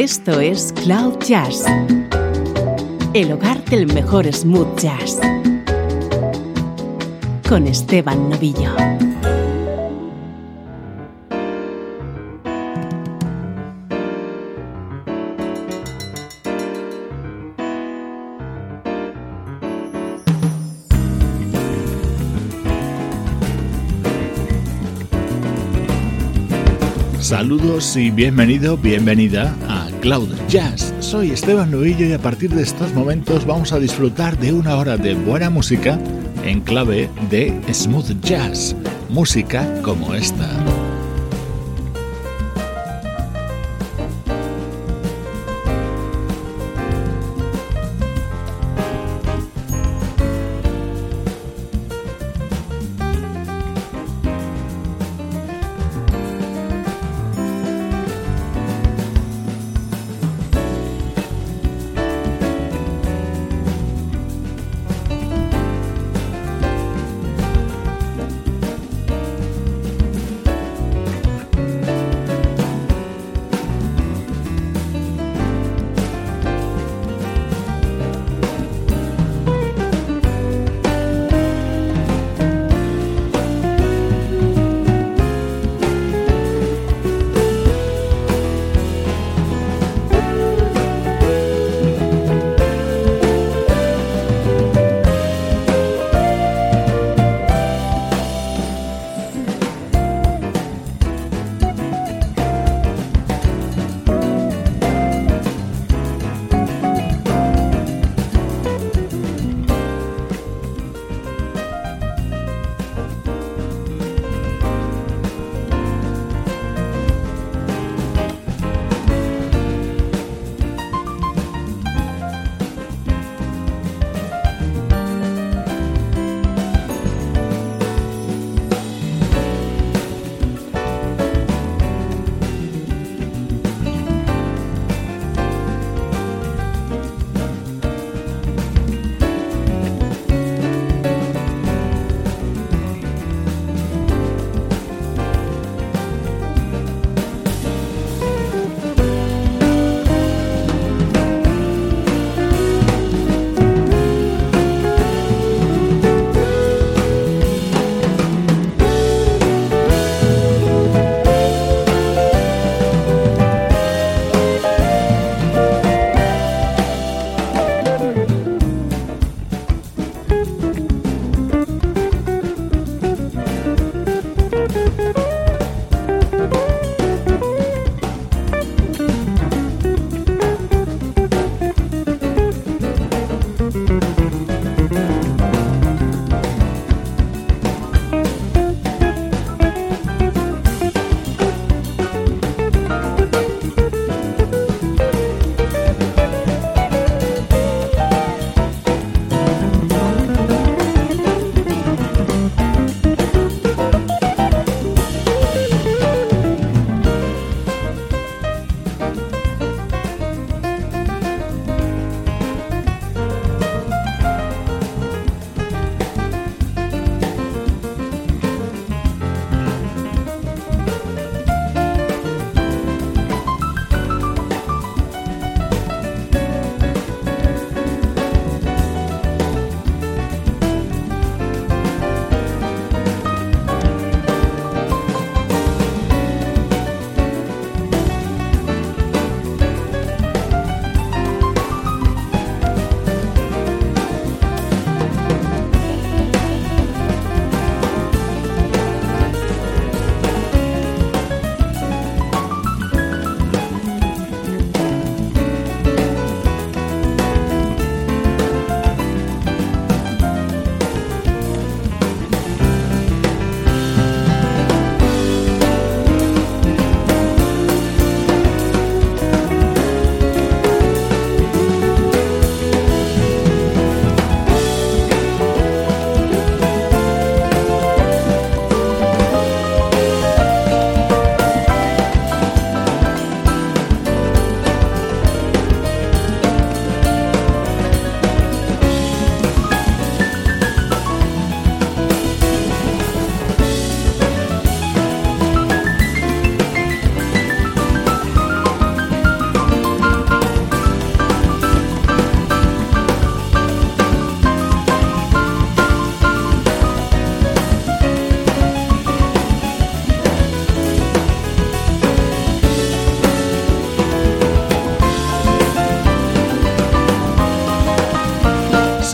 Esto es Cloud Jazz, el hogar del mejor smooth jazz, con Esteban Novillo. Saludos y bienvenido, bienvenida a Cloud Jazz. Soy Esteban Novillo y a partir de estos momentos vamos a disfrutar de una hora de buena música en clave de smooth jazz, música como esta.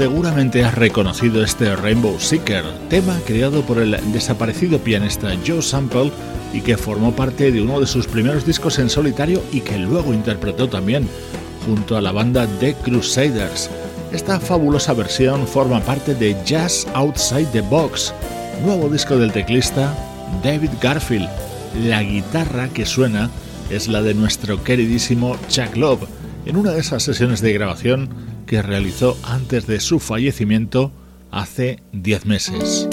Seguramente has reconocido este Rainbow Seeker, tema creado por el desaparecido pianista Joe Sample y que formó parte de uno de sus primeros discos en solitario y que luego interpretó también junto a la banda The Crusaders. Esta fabulosa versión forma parte de Jazz Outside the Box, nuevo disco del teclista David Garfield. La guitarra que suena es la de nuestro queridísimo Chuck Love, en una de esas sesiones de grabación que realizó antes de su fallecimiento hace 10 meses.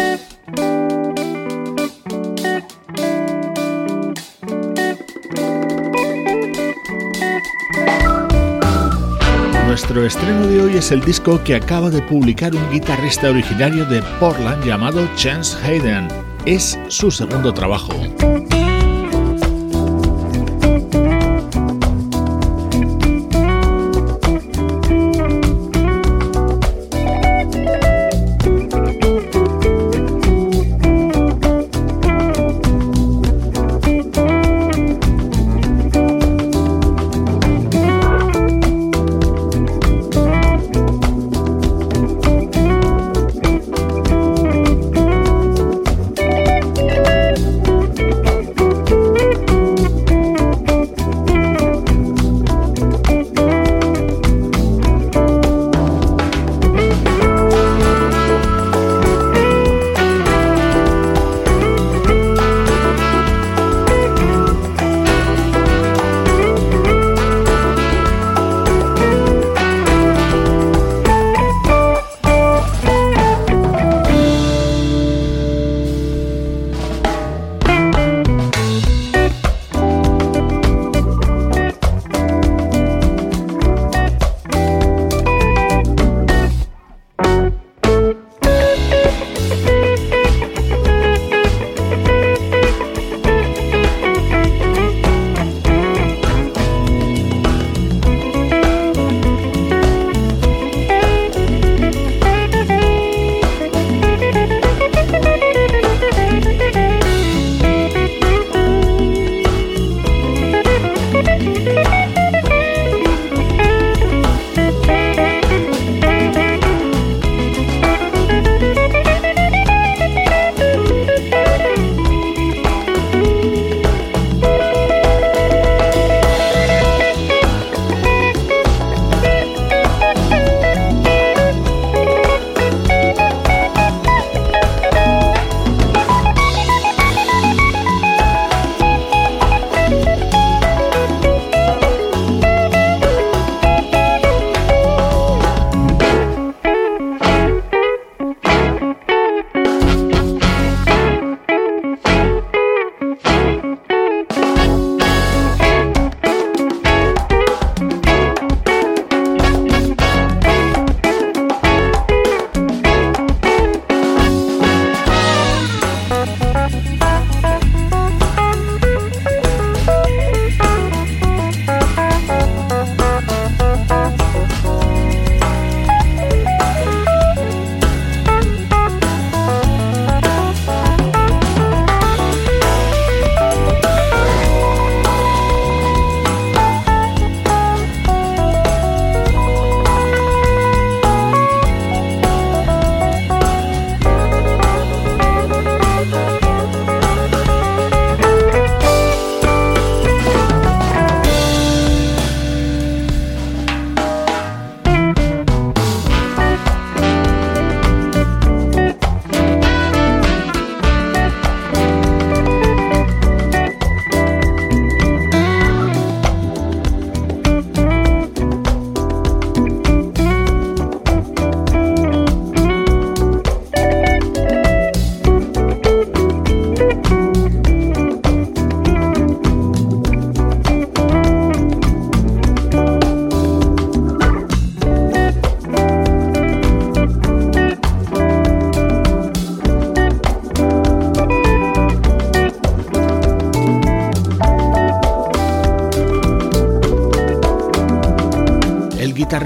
Nuestro estreno de hoy es el disco que acaba de publicar un guitarrista originario de Portland llamado Chance Hayden. Es su segundo trabajo.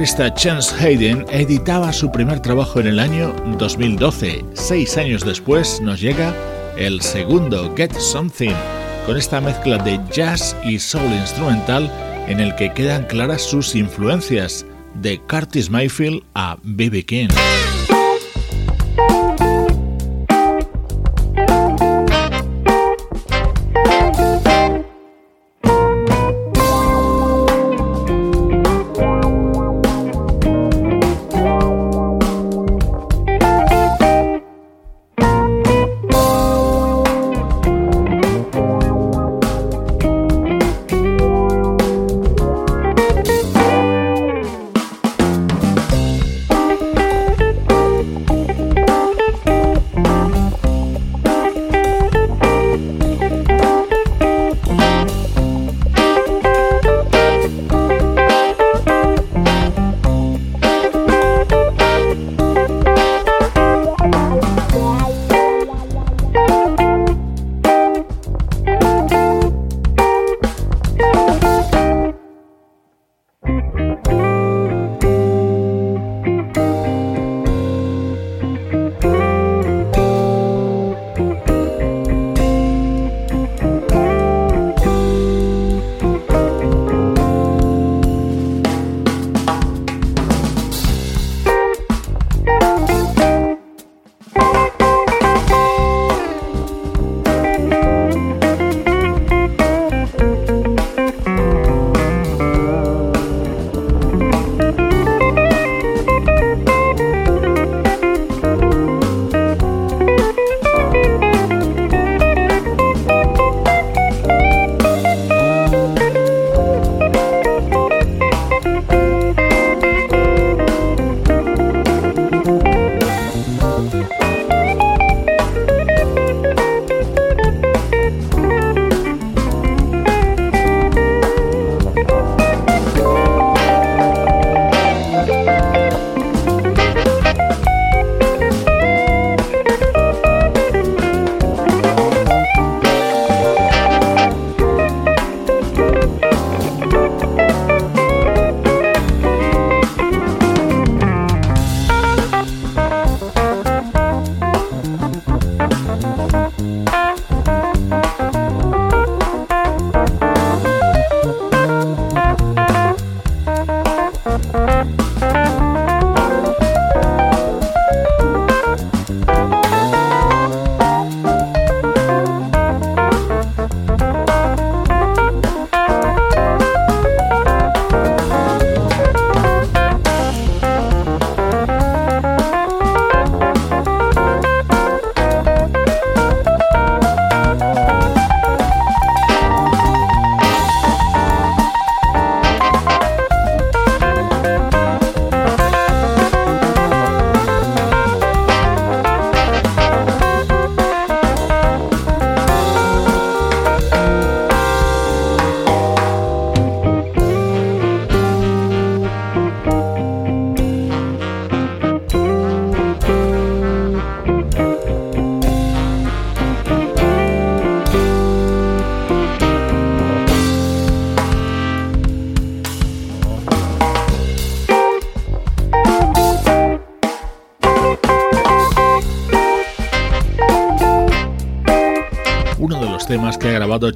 Guitarrista Chance Hayden editaba su primer trabajo en el año 2012. Seis años después nos llega el segundo, Get Something, con esta mezcla de jazz y soul instrumental en el que quedan claras sus influencias. de Curtis Mayfield a B.B. King.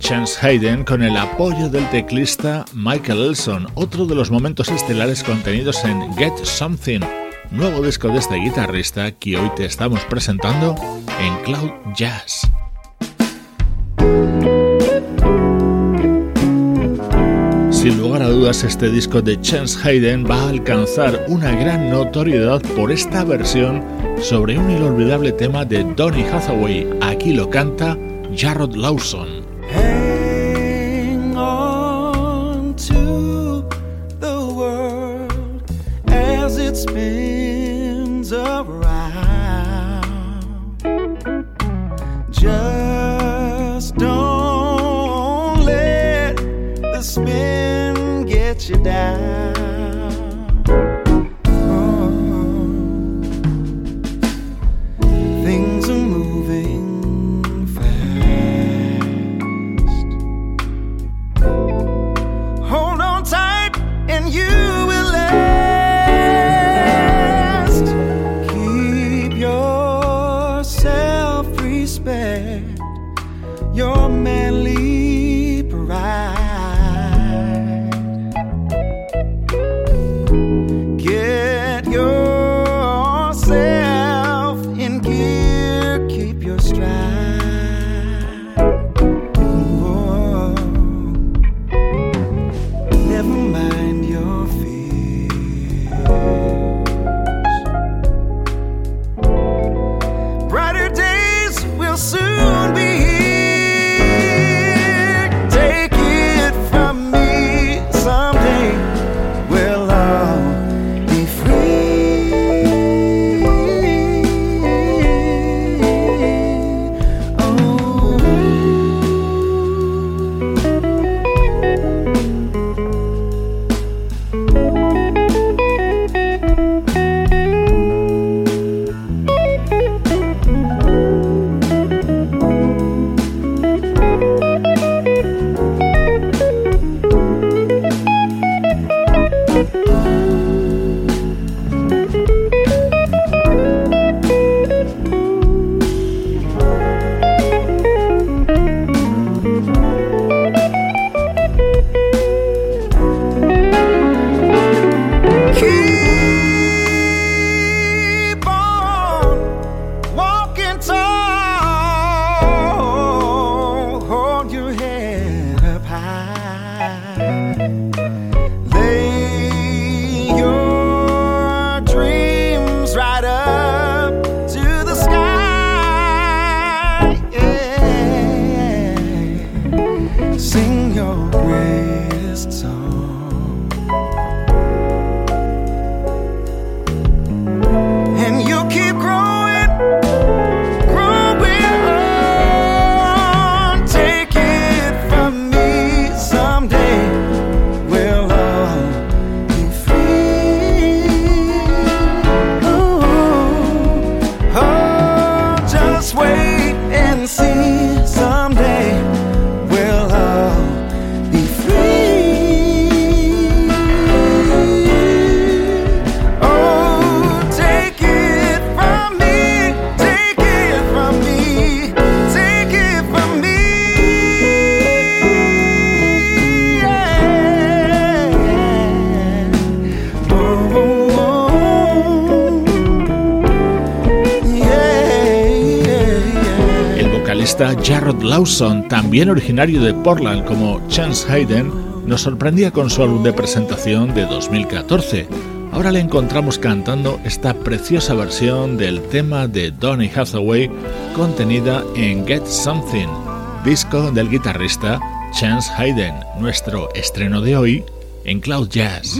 Chance Hayden con el apoyo del teclista Michael Elson, otro de los momentos estelares contenidos en Get Something, nuevo disco de este guitarrista que hoy te estamos presentando en Cloud Jazz. Sin lugar a dudas, este disco de Chance Hayden va a alcanzar una gran notoriedad por esta versión sobre un inolvidable tema de Donny Hathaway. Aquí lo canta Jarrod Lawson. Spins around. Lawson, también originario de Portland como Chance Hayden, nos sorprendía con su álbum de presentación de 2014. Ahora le encontramos cantando esta preciosa versión del tema de Donny Hathaway contenida en Get Something, disco del guitarrista Chance Hayden, nuestro estreno de hoy en Cloud Jazz.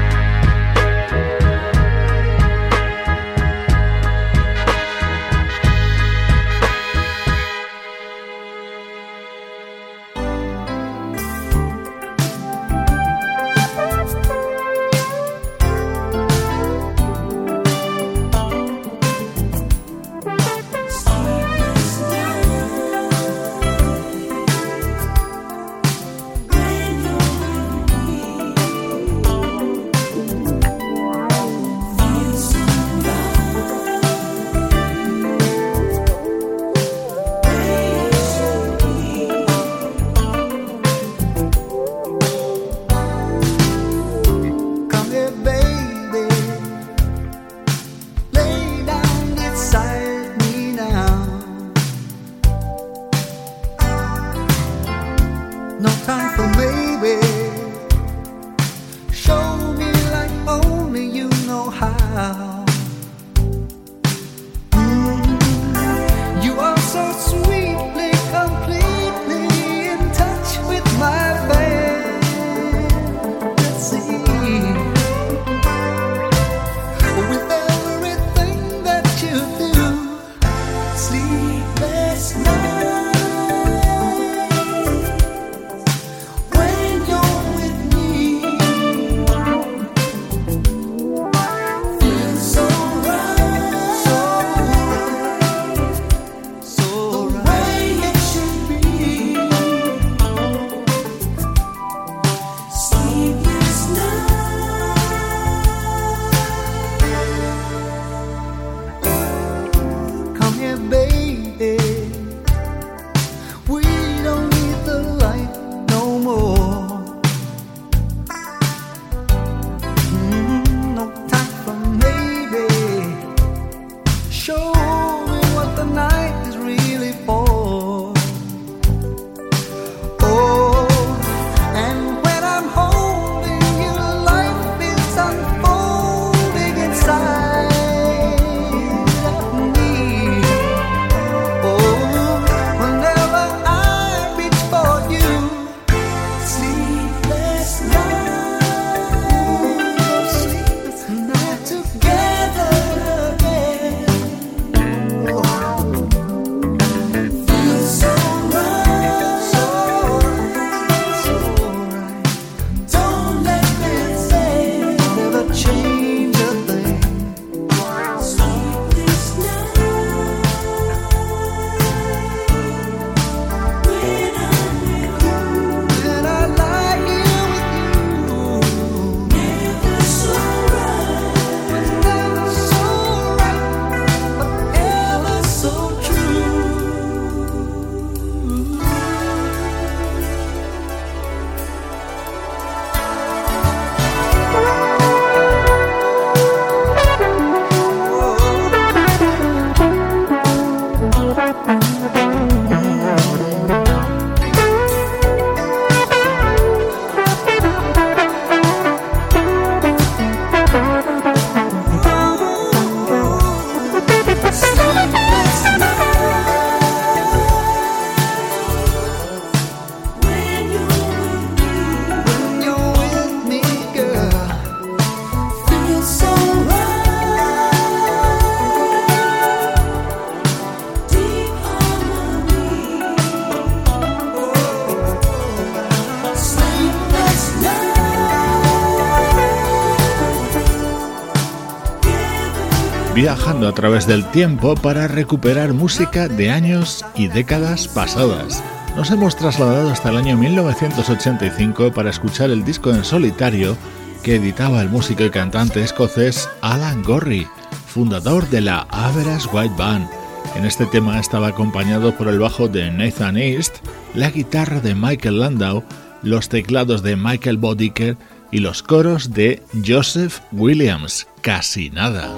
A través del tiempo para recuperar música de años y décadas pasadas. Nos hemos trasladado hasta el año 1985 para escuchar el disco en solitario que editaba el músico y cantante escocés Alan Gorry, fundador de la Average White Band. En este tema estaba acompañado por el bajo de Nathan East, la guitarra de Michael Landau, los teclados de Michael Bodiker y los coros de Joseph Williams. Casi nada.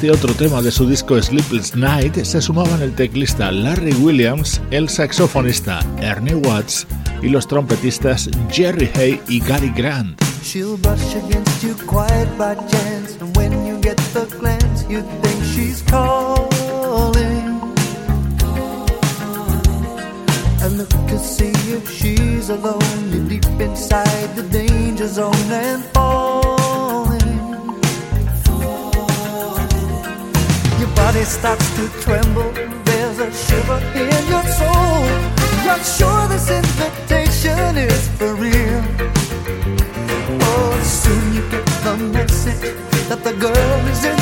Este otro tema de su disco Sleepless Night se sumaban el teclista Larry Williams, el saxofonista Ernie Watts y los trompetistas Jerry Hay y Gary Grant. And look to see if she's alone, deep inside the danger zone and. Body starts to tremble, there's a shiver in your soul. You're sure this invitation is for real. Oh, soon you get the message that the girl is in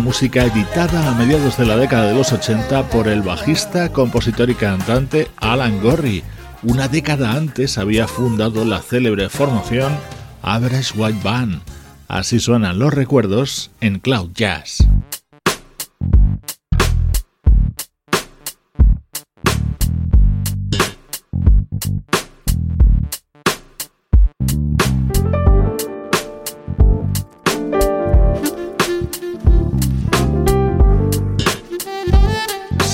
música editada a mediados de la década de los 80 por el bajista, compositor y cantante Alan Gorry. Una década antes había fundado la célebre formación Average White Band. Así suenan los recuerdos en Cloud Jazz.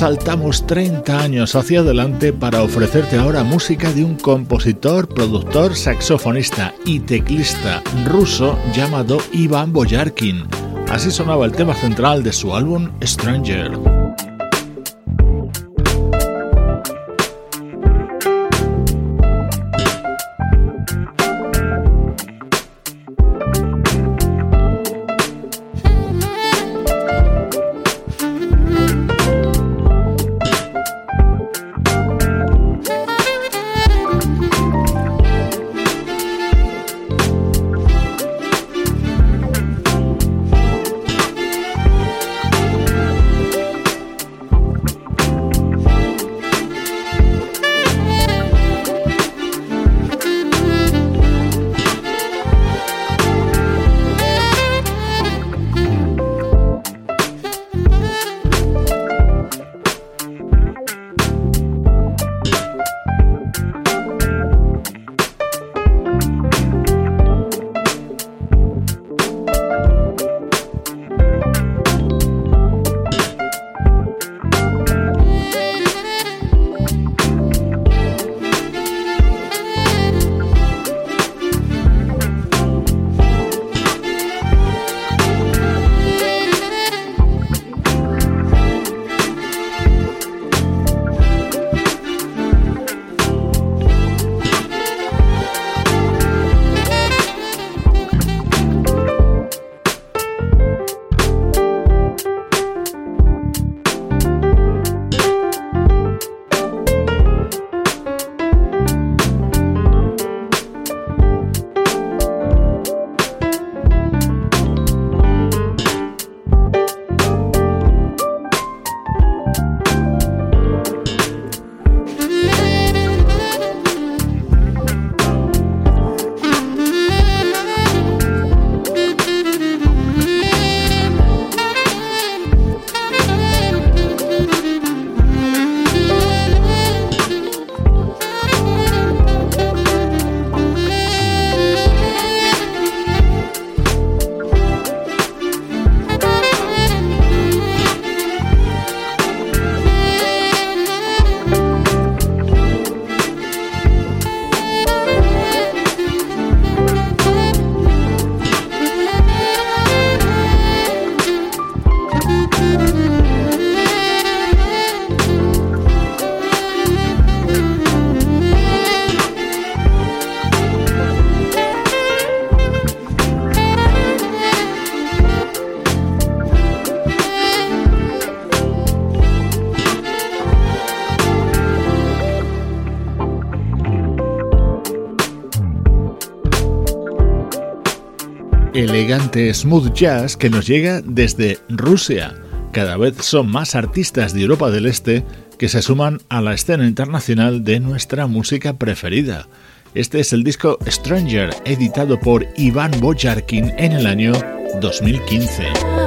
Saltamos 30 años hacia adelante para ofrecerte ahora música de un compositor, productor, saxofonista y teclista ruso llamado Ivan Boyarkin. Así sonaba el tema central de su álbum Stranger. Elegante smooth jazz que nos llega desde Rusia. Cada vez son más artistas de Europa del Este que se suman a la escena internacional de nuestra música preferida. Este es el disco Stranger, editado por Iván Bojarkin en el año 2015.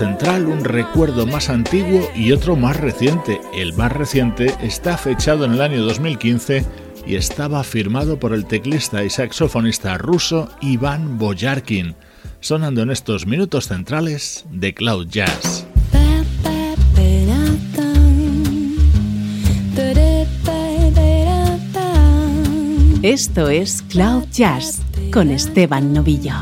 Central un recuerdo más antiguo y otro más reciente. El más reciente está fechado en el año 2015 y estaba firmado por el teclista y saxofonista ruso Iván Boyarkin, sonando en estos minutos centrales de Cloud Jazz. Esto es Cloud Jazz con Esteban Novillo.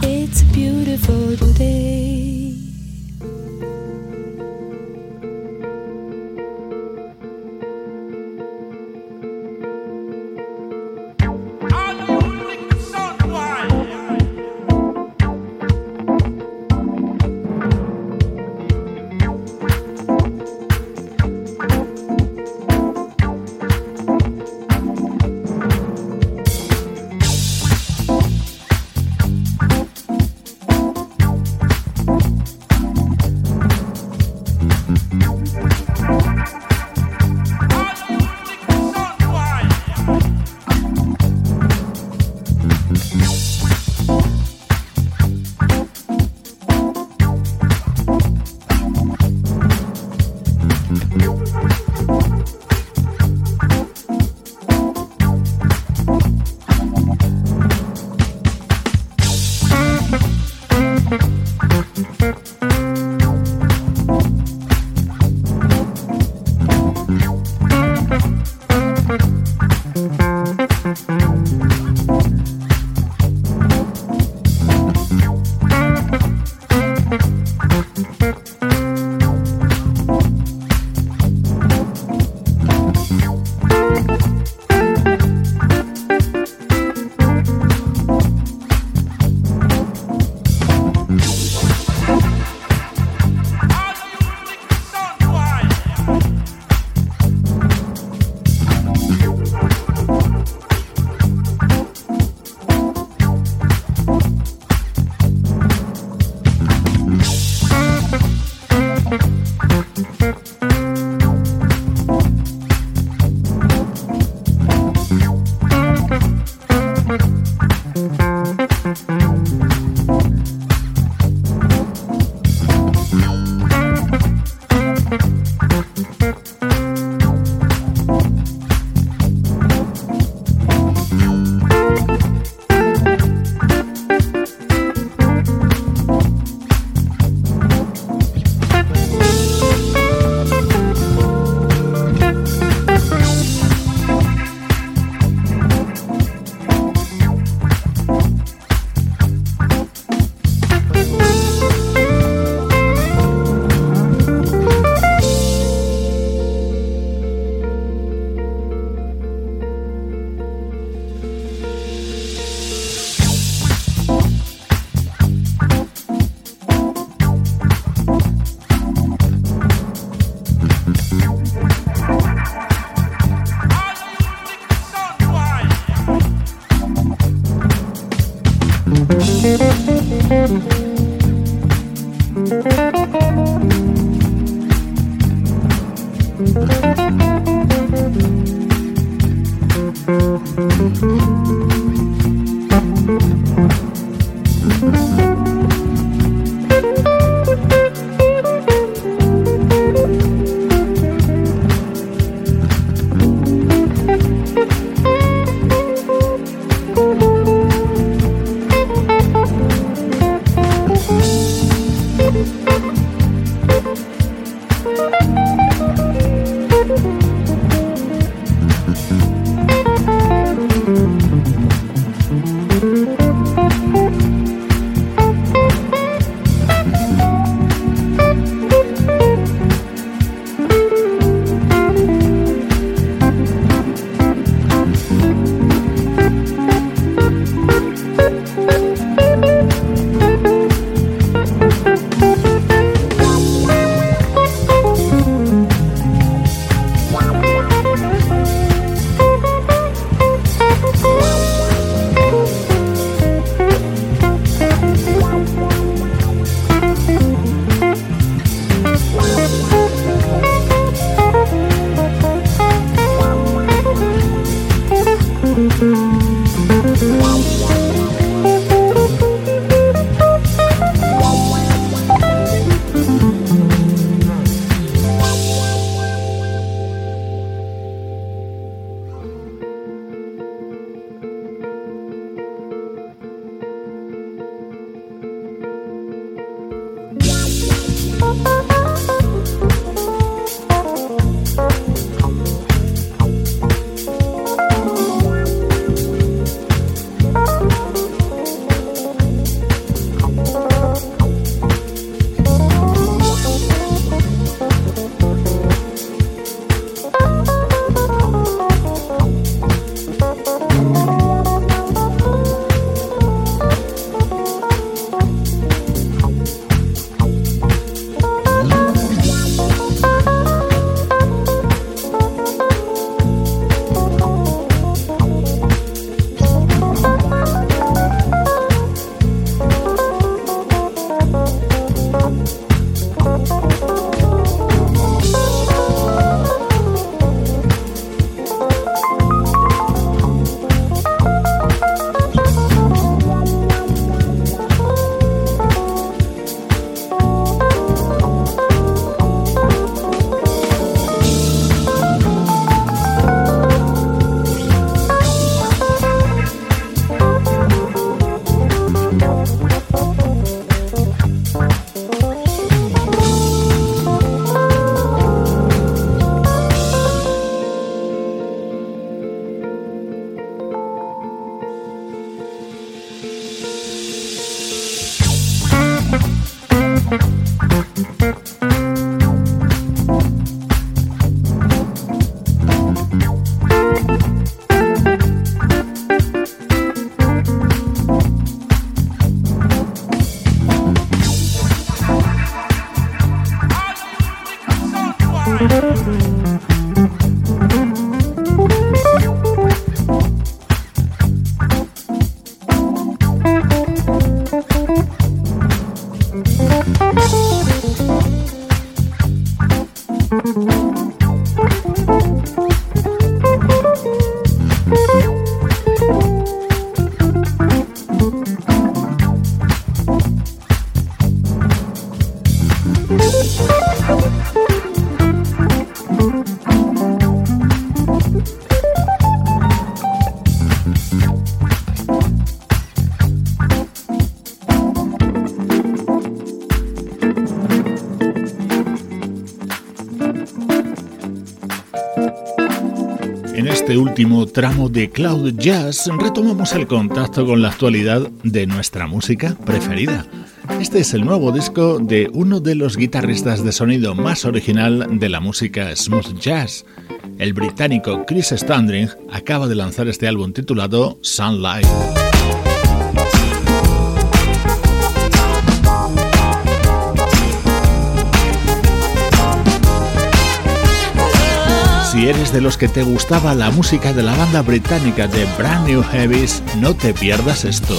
Último tramo de Cloud Jazz retomamos el contacto con la actualidad de nuestra música preferida. Este es el nuevo disco de uno de los guitarristas de sonido más original de la música smooth jazz. El británico Chris Standring acaba de lanzar este álbum titulado Sunlight. Si eres de los que te gustaba la música de la banda británica de Brand New Heavies, no te pierdas esto.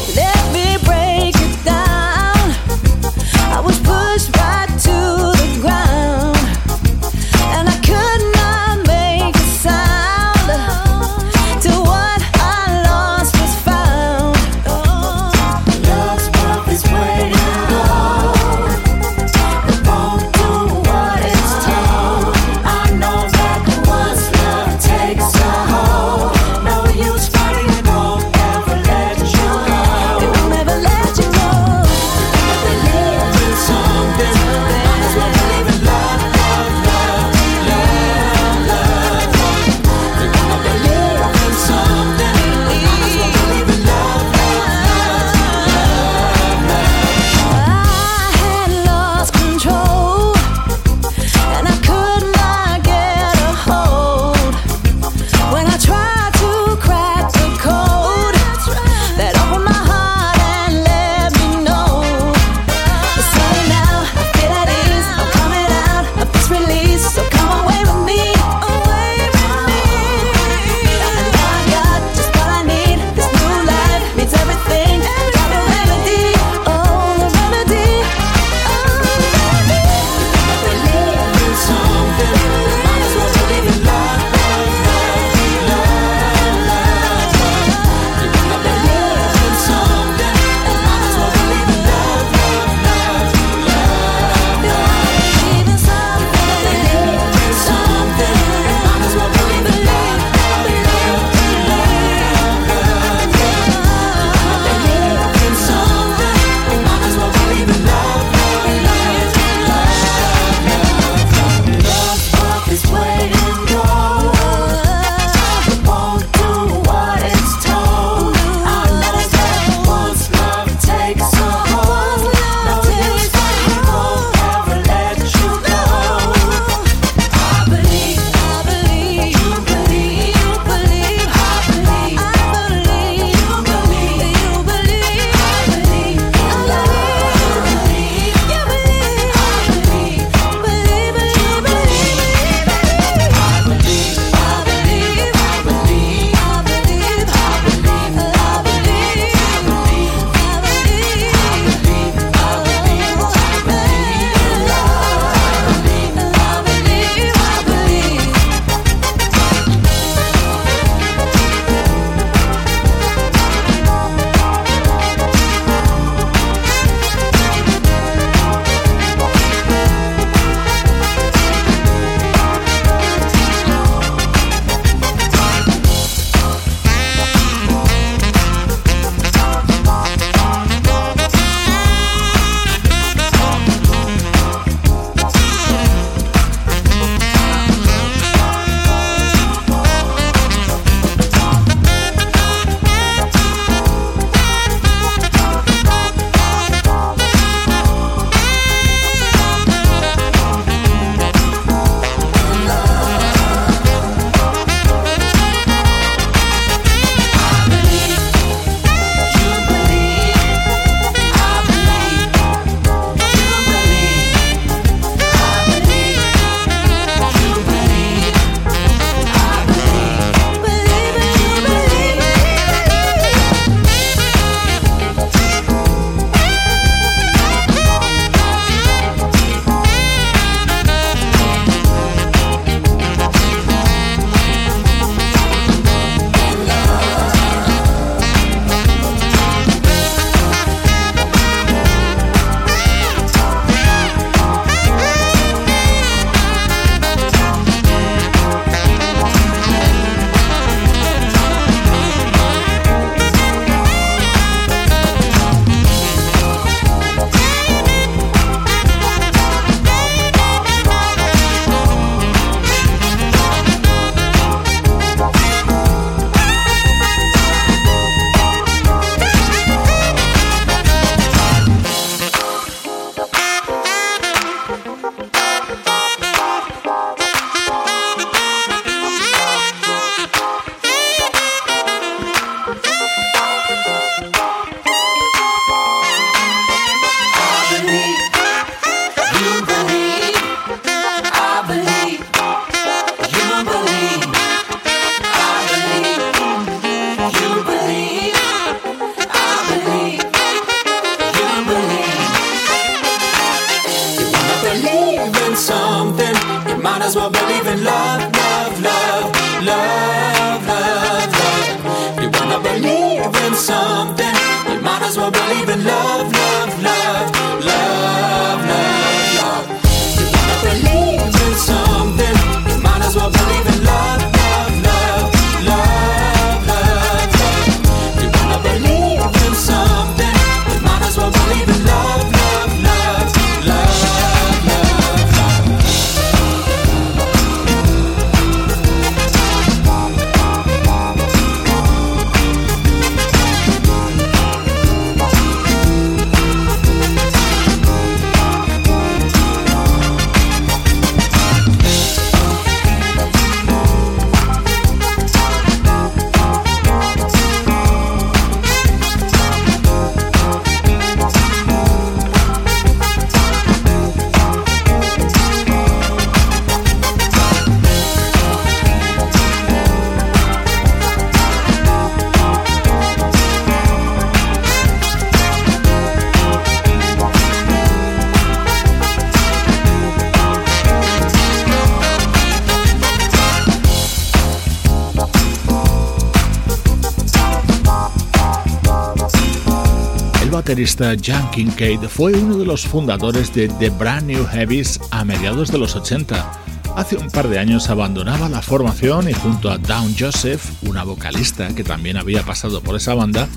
Baterista Jan Kincaid fue uno de los fundadores de The Brand New Heavies a mediados de los 80. Hace un par de años abandonaba la formación y junto a Dawn Joseph, una vocalista que también había pasado por esa banda,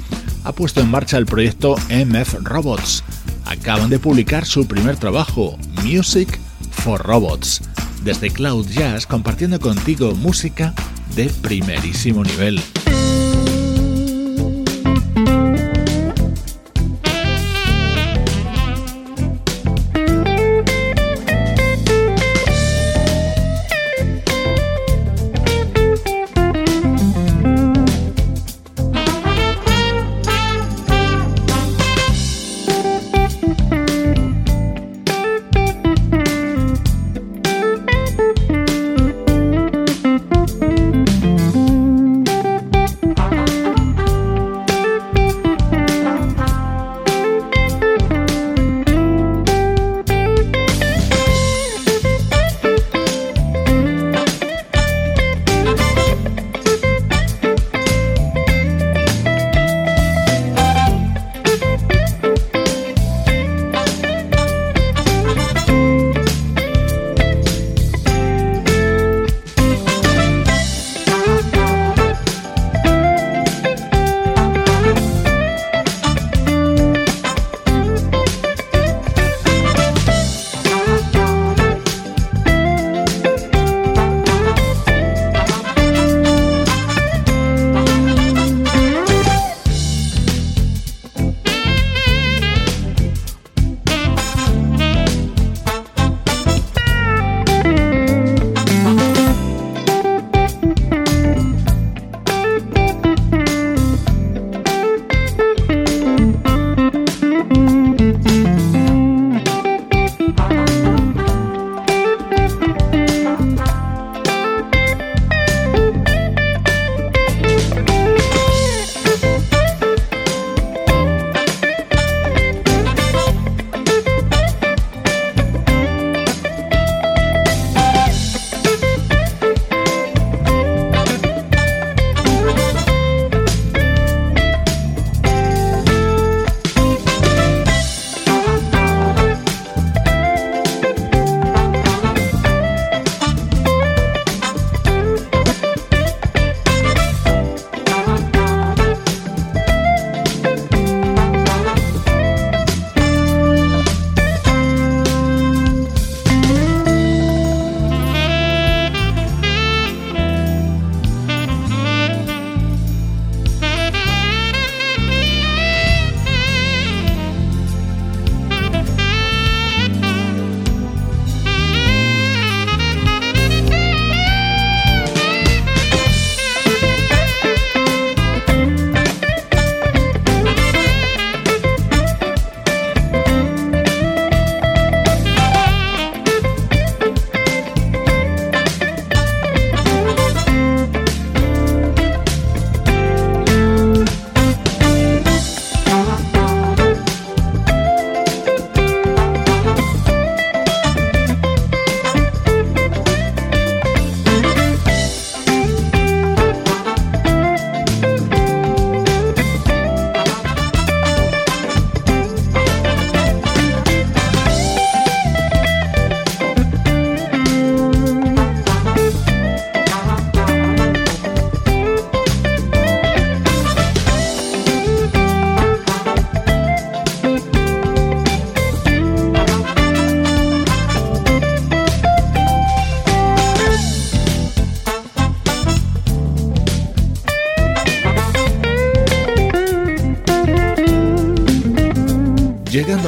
ha puesto en marcha el proyecto MF Robots. Acaban de publicar su primer trabajo, Music for Robots, desde Cloud Jazz compartiendo contigo música de primerísimo nivel.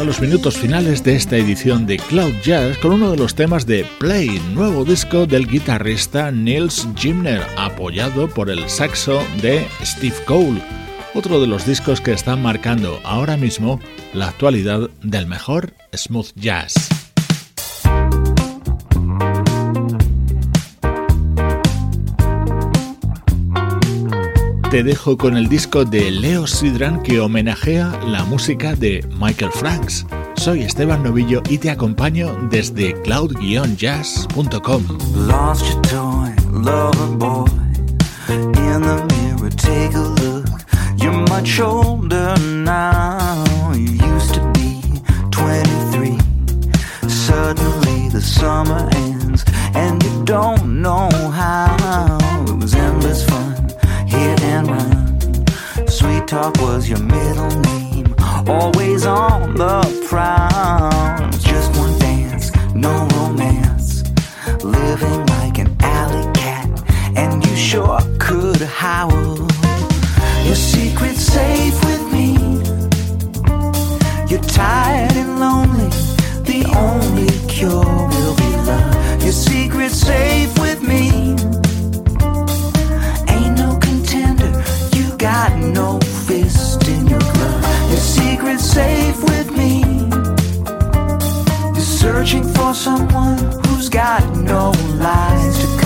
Los minutos finales de esta edición de Cloud Jazz con uno de los temas de Play, nuevo disco del guitarrista Nils Gimner, apoyado por el saxo de Steve Cole, otro de los discos que están marcando ahora mismo la actualidad del mejor smooth jazz. Te dejo con el disco de Leo Sidran que homenajea la música de Michael Franks. Soy Esteban Novillo y te acompaño desde cloud-jazz.com. Lost your toy, lover boy. In the mirror, take a look. You're much older now. You used to be 23. Suddenly the summer ends, and you don't know how. It was endless fun. And run. Sweet talk was your middle name, always on the prowl. Just one dance, no romance, living like an alley cat, and you sure could howl. Your secret's safe with me. You're tired and lonely. The only cure will be love. Your secret's safe with me. Someone who's got no lies to conceal.